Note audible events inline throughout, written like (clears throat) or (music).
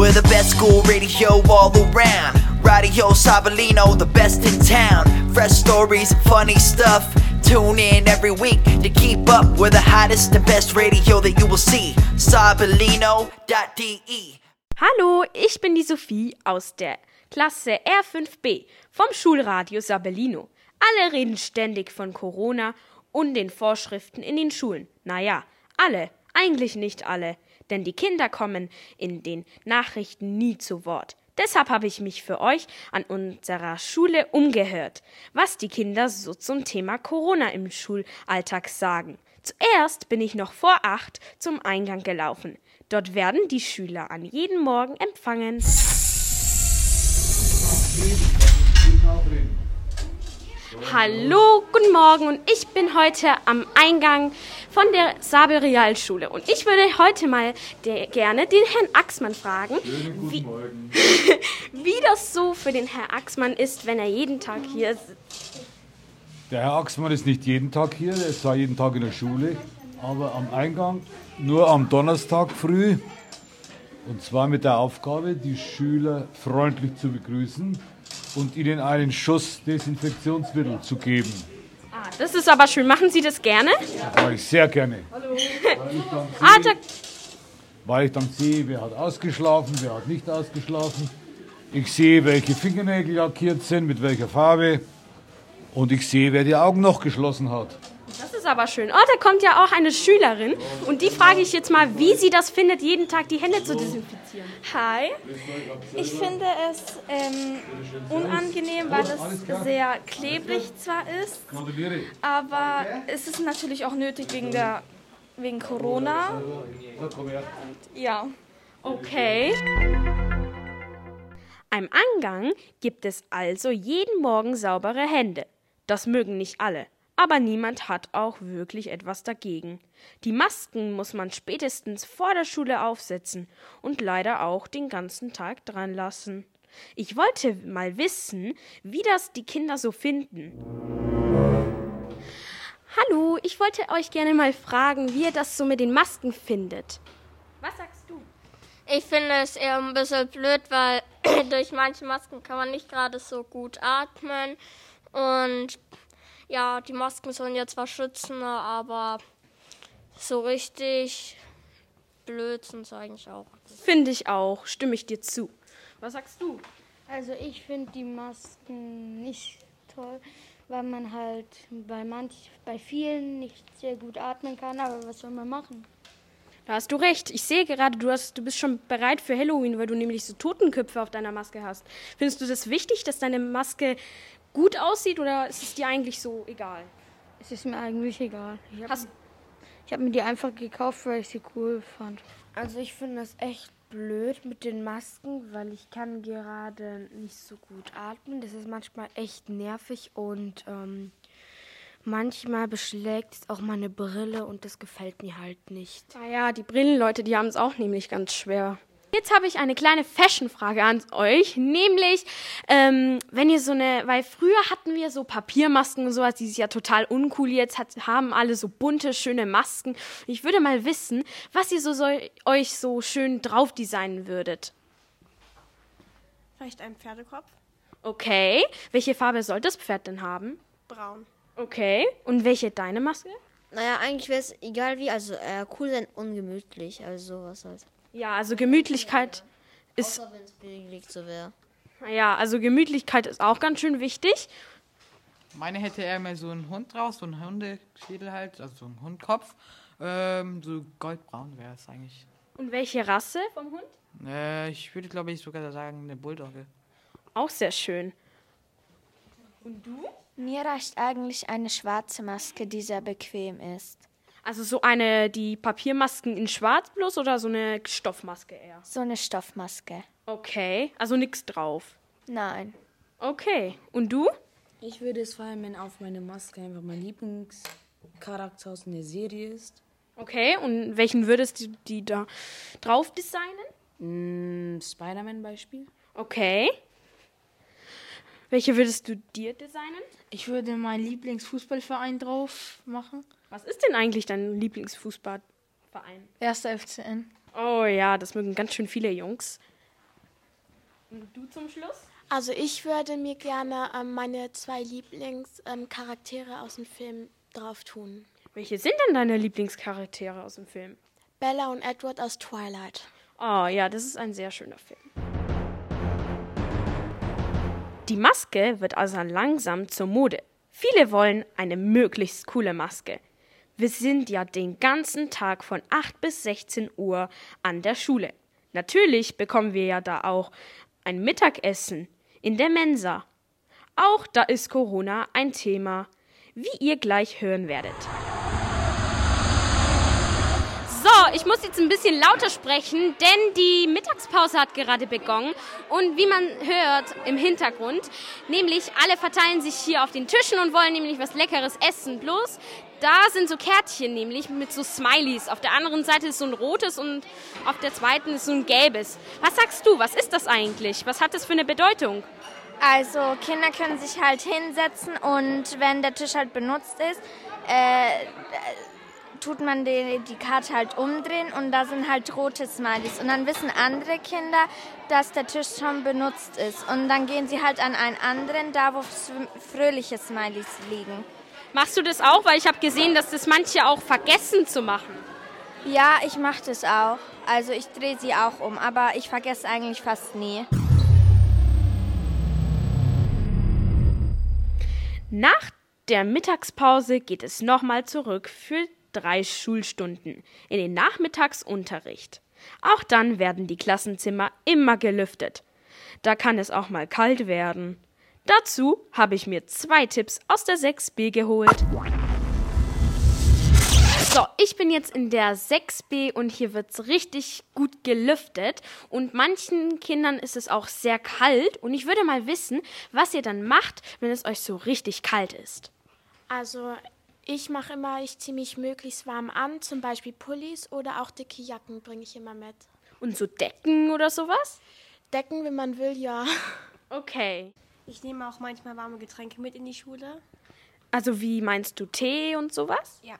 We're the best school radio all around. Radio Sabalino, the best in town. Fresh stories, funny stuff. Tune in every week to keep up with the hottest and best radio that you will see. Sabalino.de. Hallo, ich bin die Sophie aus der Klasse R5b vom Schulradio Sabellino. Alle reden ständig von Corona und den Vorschriften in den Schulen. Naja, alle, eigentlich nicht alle, denn die Kinder kommen in den Nachrichten nie zu Wort. Deshalb habe ich mich für euch an unserer Schule umgehört, was die Kinder so zum Thema Corona im Schulalltag sagen. Zuerst bin ich noch vor acht zum Eingang gelaufen. Dort werden die Schüler an jedem Morgen empfangen. Hallo, guten Morgen und ich bin heute am Eingang von der Sabel Realschule und ich würde heute mal de- gerne den Herrn Axmann fragen, wie, (laughs) wie das so für den Herrn Axmann ist, wenn er jeden Tag hier sitzt. Der Herr Axmann ist nicht jeden Tag hier, er ist zwar jeden Tag in der Schule, aber am Eingang nur am Donnerstag früh. Und zwar mit der Aufgabe, die Schüler freundlich zu begrüßen und ihnen einen Schuss Desinfektionsmittel zu geben. Ah, das ist aber schön. Machen Sie das gerne? Das mache ich sehr gerne. (laughs) Ah, da, Weil ich dann sehe, wer hat ausgeschlafen, wer hat nicht ausgeschlafen. Ich sehe, welche Fingernägel lackiert sind, mit welcher Farbe. Und ich sehe, wer die Augen noch geschlossen hat. Aber schön. Oh, da kommt ja auch eine Schülerin und die frage ich jetzt mal, wie sie das findet, jeden Tag die Hände zu desinfizieren. Hi. Ich finde es ähm, unangenehm, weil es sehr klebrig zwar ist, aber es ist natürlich auch nötig wegen der wegen Corona. Ja. Okay. Am Eingang gibt es also jeden Morgen saubere Hände. Das mögen nicht alle, aber niemand hat auch wirklich etwas dagegen. Die Masken muss man spätestens vor der Schule aufsetzen und leider auch den ganzen Tag dran lassen. Ich wollte mal wissen, wie das die Kinder so finden. Hallo, ich wollte euch gerne mal fragen, wie ihr das so mit den Masken findet. Was sagst du? Ich finde es eher ein bisschen blöd, weil (clears throat) durch manche Masken kann man nicht gerade so gut atmen. Und ja, die Masken sollen ja zwar schützen, aber so richtig blöd sind sie eigentlich auch. Finde ich auch, stimme ich dir zu. Was sagst du? Also ich finde die Masken nicht toll, weil man halt bei manch, bei vielen nicht sehr gut atmen kann, aber was soll man machen? Da hast du recht. Ich sehe gerade, du, hast, du bist schon bereit für Halloween, weil du nämlich so Totenköpfe auf deiner Maske hast. Findest du das wichtig, dass deine Maske gut aussieht oder ist es dir eigentlich so egal? Es ist mir eigentlich egal. Ich habe hab mir die einfach gekauft, weil ich sie cool fand. Also ich finde es echt blöd mit den Masken, weil ich kann gerade nicht so gut atmen. Das ist manchmal echt nervig und ähm, manchmal beschlägt es auch meine Brille und das gefällt mir halt nicht. naja, die Brillenleute, die haben es auch nämlich ganz schwer. Jetzt habe ich eine kleine Fashion-Frage an euch, nämlich, ähm, wenn ihr so eine, weil früher hatten wir so Papiermasken und sowas, die ist ja total uncool, jetzt hat, haben alle so bunte, schöne Masken. Ich würde mal wissen, was ihr so soll, euch so schön drauf designen würdet. Vielleicht ein Pferdekopf? Okay, welche Farbe soll das Pferd denn haben? Braun. Okay, und welche deine Maske? Naja, eigentlich wäre es egal wie, also äh, cool sein, ungemütlich, also sowas halt. Ja, also Gemütlichkeit ist, Außer wenn es billig so wäre. ja, also Gemütlichkeit ist auch ganz schön wichtig. Meine hätte eher mal so einen Hund draus, so einen Hundeschädel halt, also so einen Hundkopf. Ähm, so goldbraun wäre es eigentlich. Und welche Rasse vom Hund? Äh, ich würde, glaube ich, sogar sagen, eine Bulldogge. Auch sehr schön. Mir reicht eigentlich eine schwarze Maske, die sehr bequem ist. Also so eine, die Papiermasken in schwarz bloß oder so eine Stoffmaske eher? So eine Stoffmaske. Okay, also nichts drauf. Nein. Okay, und du? Ich würde es feiern, wenn auf meine Maske einfach mein Lieblingscharakter aus einer Serie ist. Okay, und welchen würdest du die da drauf designen? Mm, Spider-Man Beispiel. Okay. Welche würdest du dir designen? Ich würde meinen Lieblingsfußballverein drauf machen. Was ist denn eigentlich dein Lieblingsfußballverein? Erster FCN. Oh ja, das mögen ganz schön viele Jungs. Und du zum Schluss? Also ich würde mir gerne ähm, meine zwei Lieblingscharaktere ähm, aus dem Film drauf tun. Welche sind denn deine Lieblingscharaktere aus dem Film? Bella und Edward aus Twilight. Oh ja, das ist ein sehr schöner Film. Die Maske wird also langsam zur Mode. Viele wollen eine möglichst coole Maske. Wir sind ja den ganzen Tag von 8 bis 16 Uhr an der Schule. Natürlich bekommen wir ja da auch ein Mittagessen in der Mensa. Auch da ist Corona ein Thema, wie ihr gleich hören werdet. So, ich muss jetzt ein bisschen lauter sprechen, denn die Mittagspause hat gerade begonnen. Und wie man hört im Hintergrund, nämlich alle verteilen sich hier auf den Tischen und wollen nämlich was Leckeres essen. Bloß, da sind so Kärtchen nämlich mit so Smileys. Auf der anderen Seite ist so ein rotes und auf der zweiten ist so ein gelbes. Was sagst du, was ist das eigentlich? Was hat das für eine Bedeutung? Also Kinder können sich halt hinsetzen und wenn der Tisch halt benutzt ist, äh, tut man die, die Karte halt umdrehen und da sind halt rote Smileys. Und dann wissen andere Kinder, dass der Tisch schon benutzt ist. Und dann gehen sie halt an einen anderen, da wo fröhliche Smileys liegen. Machst du das auch? Weil ich habe gesehen, dass das manche auch vergessen zu machen. Ja, ich mache das auch. Also ich drehe sie auch um, aber ich vergesse eigentlich fast nie. Nach der Mittagspause geht es nochmal zurück für drei Schulstunden in den Nachmittagsunterricht. Auch dann werden die Klassenzimmer immer gelüftet. Da kann es auch mal kalt werden. Dazu habe ich mir zwei Tipps aus der 6b geholt. So, ich bin jetzt in der 6b und hier wird es richtig gut gelüftet und manchen Kindern ist es auch sehr kalt und ich würde mal wissen, was ihr dann macht, wenn es euch so richtig kalt ist. Also ich mache immer, ich ziehe mich möglichst warm an, zum Beispiel Pullis oder auch dicke Jacken bringe ich immer mit. Und so Decken oder sowas? Decken, wenn man will, ja. Okay. Ich nehme auch manchmal warme Getränke mit in die Schule. Also wie meinst du Tee und sowas? Ja.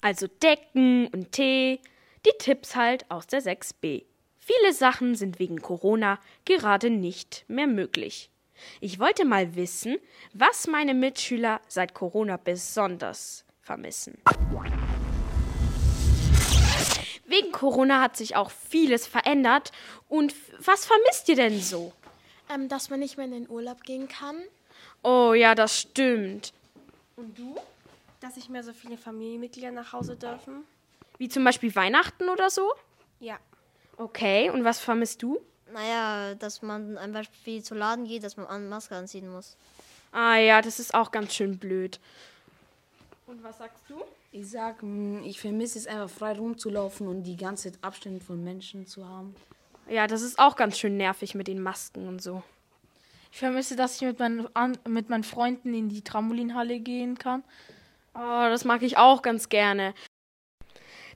Also Decken und Tee, die Tipps halt aus der 6b. Viele Sachen sind wegen Corona gerade nicht mehr möglich. Ich wollte mal wissen, was meine Mitschüler seit Corona besonders vermissen. Wegen Corona hat sich auch vieles verändert. Und was vermisst ihr denn so? Ähm, dass man nicht mehr in den Urlaub gehen kann. Oh ja, das stimmt. Und du? Dass nicht mehr so viele Familienmitglieder nach Hause dürfen. Wie zum Beispiel Weihnachten oder so? Ja. Okay, und was vermisst du? Naja, dass man einfach wie zu Laden geht, dass man eine Maske anziehen muss. Ah ja, das ist auch ganz schön blöd. Und was sagst du? Ich sag, hm, ich vermisse es einfach frei rumzulaufen und die ganze Abstände von Menschen zu haben. Ja, das ist auch ganz schön nervig mit den Masken und so. Ich vermisse, dass ich mit meinen, mit meinen Freunden in die Trampolinhalle gehen kann. Oh, das mag ich auch ganz gerne.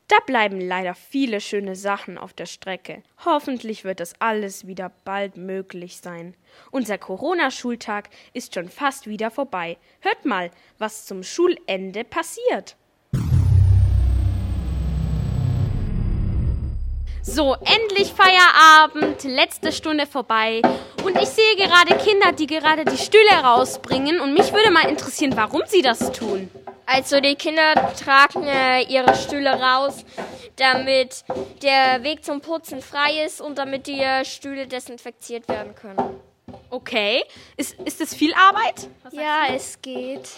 Da bleiben leider viele schöne Sachen auf der Strecke. Hoffentlich wird das alles wieder bald möglich sein. Unser Corona-Schultag ist schon fast wieder vorbei. Hört mal, was zum Schulende passiert. So, endlich Feierabend, letzte Stunde vorbei. Und ich sehe gerade Kinder, die gerade die Stühle rausbringen. Und mich würde mal interessieren, warum sie das tun. Also die Kinder tragen äh, ihre Stühle raus, damit der Weg zum Putzen frei ist und damit die äh, Stühle desinfiziert werden können. Okay. Ist, ist das viel Arbeit? Ja, es geht.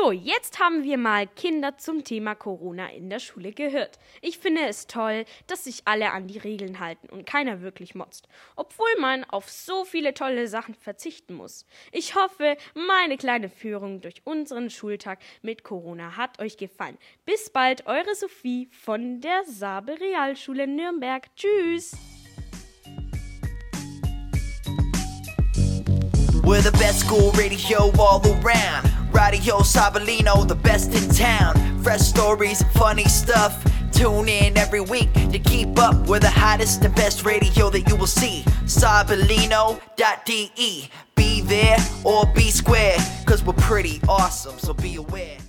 So, jetzt haben wir mal Kinder zum Thema Corona in der Schule gehört. Ich finde es toll, dass sich alle an die Regeln halten und keiner wirklich motzt, obwohl man auf so viele tolle Sachen verzichten muss. Ich hoffe, meine kleine Führung durch unseren Schultag mit Corona hat euch gefallen. Bis bald, eure Sophie von der Sabe Realschule Nürnberg. Tschüss! We're the best school radio all around. Radio Sabalino, the best in town. Fresh stories, funny stuff. Tune in every week to keep up with the hottest and best radio that you will see. Sabalino.de. Be there or be square, cause we're pretty awesome, so be aware.